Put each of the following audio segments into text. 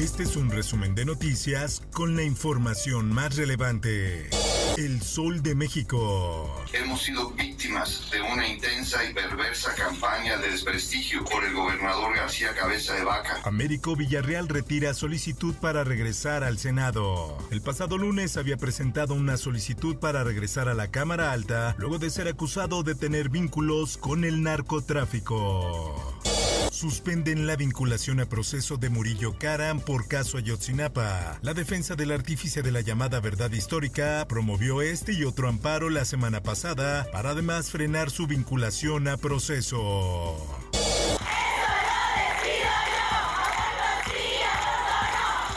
Este es un resumen de noticias con la información más relevante. El Sol de México. Hemos sido víctimas de una intensa y perversa campaña de desprestigio por el gobernador García Cabeza de Vaca. Américo Villarreal retira solicitud para regresar al Senado. El pasado lunes había presentado una solicitud para regresar a la Cámara Alta luego de ser acusado de tener vínculos con el narcotráfico. Suspenden la vinculación a proceso de Murillo Karam por caso Ayotzinapa. La defensa del artífice de la llamada verdad histórica promovió este y otro amparo la semana pasada para además frenar su vinculación a proceso.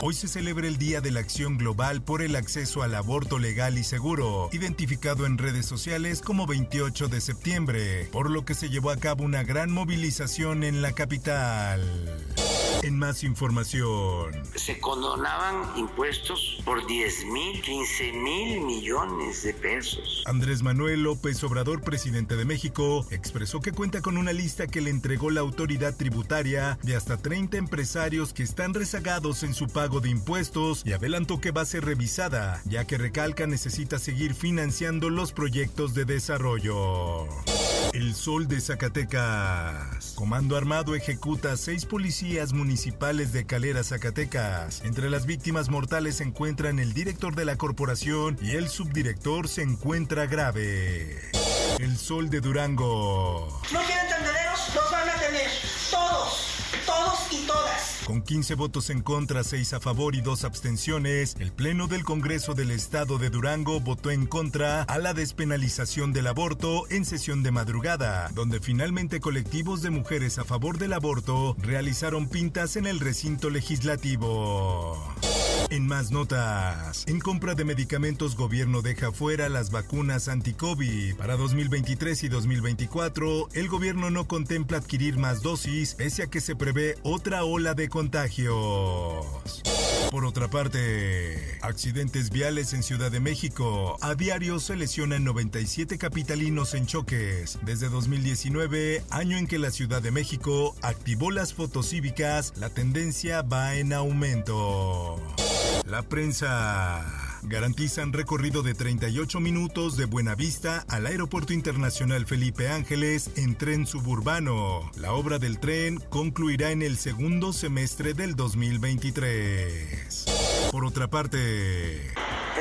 Hoy se celebra el Día de la Acción Global por el acceso al aborto legal y seguro, identificado en redes sociales como 28 de septiembre, por lo que se llevó a cabo una gran movilización en la capital. En más información. Se condonaban impuestos por 10 mil, 15 mil millones de pesos. Andrés Manuel López Obrador, presidente de México, expresó que cuenta con una lista que le entregó la autoridad tributaria de hasta 30 empresarios que están rezagados en su pago de impuestos y adelantó que va a ser revisada, ya que Recalca necesita seguir financiando los proyectos de desarrollo. El Sol de Zacatecas. Comando Armado ejecuta a seis policías municipales de Calera, Zacatecas. Entre las víctimas mortales se encuentran el director de la corporación y el subdirector se encuentra grave. El Sol de Durango. ¿No quieren tendederos? Los van a tener. Todos. Todos y todas. Con 15 votos en contra, 6 a favor y 2 abstenciones, el Pleno del Congreso del Estado de Durango votó en contra a la despenalización del aborto en sesión de madrugada, donde finalmente colectivos de mujeres a favor del aborto realizaron pintas en el recinto legislativo. En más notas, en compra de medicamentos gobierno deja fuera las vacunas anti-COVID. Para 2023 y 2024, el gobierno no contempla adquirir más dosis, pese a que se prevé otra ola de contagios. Por otra parte, accidentes viales en Ciudad de México. A diario se lesionan 97 capitalinos en choques. Desde 2019, año en que la Ciudad de México activó las fotos cívicas, la tendencia va en aumento. La prensa. Garantizan recorrido de 38 minutos de Buenavista al Aeropuerto Internacional Felipe Ángeles en tren suburbano. La obra del tren concluirá en el segundo semestre del 2023. Por otra parte,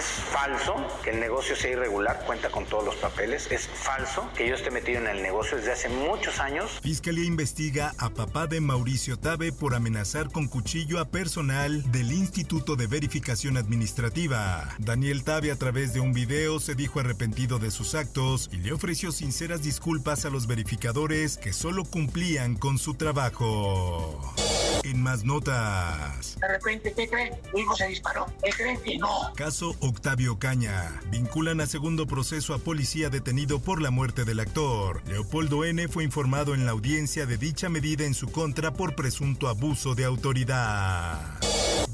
Es falso que el negocio sea irregular, cuenta con todos los papeles. Es falso que yo esté metido en el negocio desde hace muchos años. Fiscalía investiga a papá de Mauricio Tabe por amenazar con cuchillo a personal del Instituto de Verificación Administrativa. Daniel Tabe a través de un video se dijo arrepentido de sus actos y le ofreció sinceras disculpas a los verificadores que solo cumplían con su trabajo. En más notas. De repente, ¿qué creen? Mi hijo se disparó. ¿Qué creen que no? Caso Octavio Caña. Vinculan a segundo proceso a policía detenido por la muerte del actor. Leopoldo N. fue informado en la audiencia de dicha medida en su contra por presunto abuso de autoridad.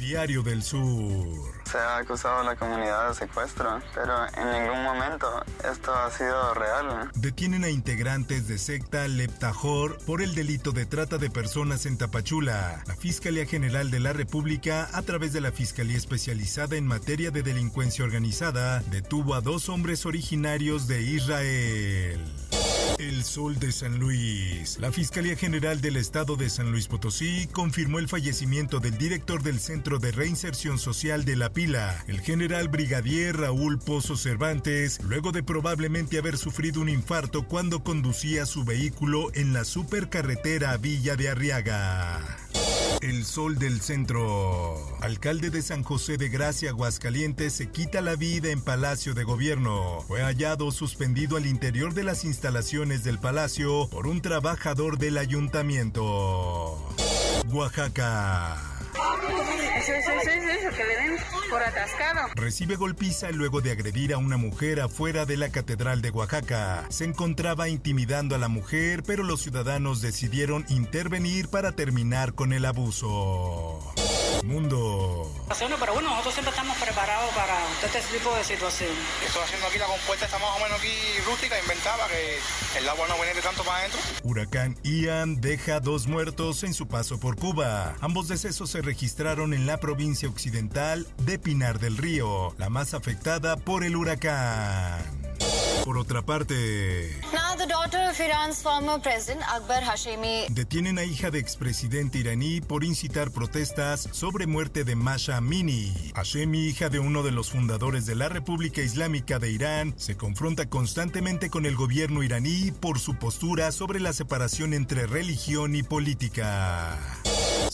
Diario del Sur. Se ha acusado a la comunidad de secuestro, pero en ningún momento esto ha sido real. Detienen a integrantes de secta Leptajor por el delito de trata de personas en Tapachula. La Fiscalía General de la República, a través de la Fiscalía Especializada en Materia de Delincuencia Organizada, detuvo a dos hombres originarios de Israel. El Sol de San Luis. La Fiscalía General del Estado de San Luis Potosí confirmó el fallecimiento del director del Centro de Reinserción Social de La Pila, el general brigadier Raúl Pozo Cervantes, luego de probablemente haber sufrido un infarto cuando conducía su vehículo en la supercarretera Villa de Arriaga. El Sol del Centro. Alcalde de San José de Gracia, Aguascalientes, se quita la vida en Palacio de Gobierno. Fue hallado suspendido al interior de las instalaciones del palacio por un trabajador del ayuntamiento. Oaxaca. Recibe golpiza luego de agredir a una mujer afuera de la Catedral de Oaxaca. Se encontraba intimidando a la mujer, pero los ciudadanos decidieron intervenir para terminar con el abuso. Mundo. Pero bueno, nosotros siempre estamos preparados para este tipo de situación. Estoy haciendo aquí la compuesta, está más o menos aquí rústica, inventada, que el agua no viene de tanto para adentro. Huracán Ian deja dos muertos en su paso por Cuba. Ambos decesos se registraron en la provincia occidental de Pinar del Río, la más afectada por el huracán. Por otra parte, detienen a hija de expresidente iraní por incitar protestas sobre muerte de Masha Amini. Hashemi, hija de uno de los fundadores de la República Islámica de Irán, se confronta constantemente con el gobierno iraní por su postura sobre la separación entre religión y política.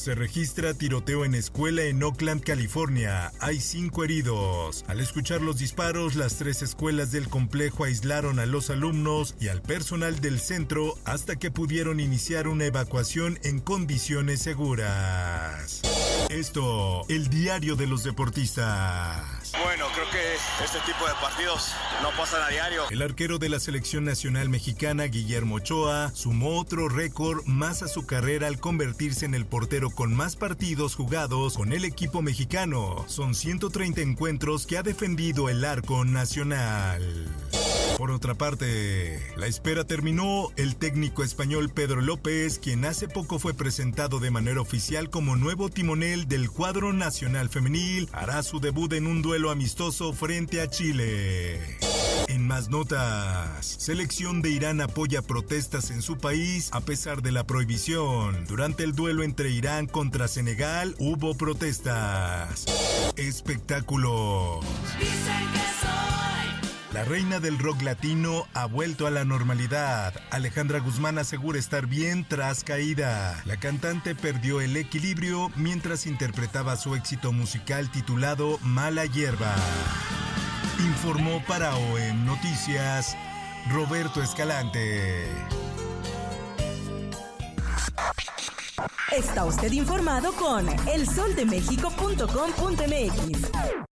Se registra tiroteo en escuela en Oakland, California. Hay cinco heridos. Al escuchar los disparos, las tres escuelas del complejo aislaron a los alumnos y al personal del centro hasta que pudieron iniciar una evacuación en condiciones seguras. Esto, el diario de los deportistas. Que este tipo de partidos no pasan a diario. El arquero de la selección nacional mexicana, Guillermo Ochoa, sumó otro récord más a su carrera al convertirse en el portero con más partidos jugados con el equipo mexicano. Son 130 encuentros que ha defendido el arco nacional. Por otra parte, la espera terminó. El técnico español Pedro López, quien hace poco fue presentado de manera oficial como nuevo timonel del cuadro nacional femenil, hará su debut en un duelo amistoso frente a Chile. En más notas, selección de Irán apoya protestas en su país a pesar de la prohibición. Durante el duelo entre Irán contra Senegal hubo protestas. Espectáculo. La reina del rock latino ha vuelto a la normalidad. Alejandra Guzmán asegura estar bien tras caída. La cantante perdió el equilibrio mientras interpretaba su éxito musical titulado Mala Hierba. Informó para OEM Noticias Roberto Escalante. Está usted informado con elsoldemexico.com.mx.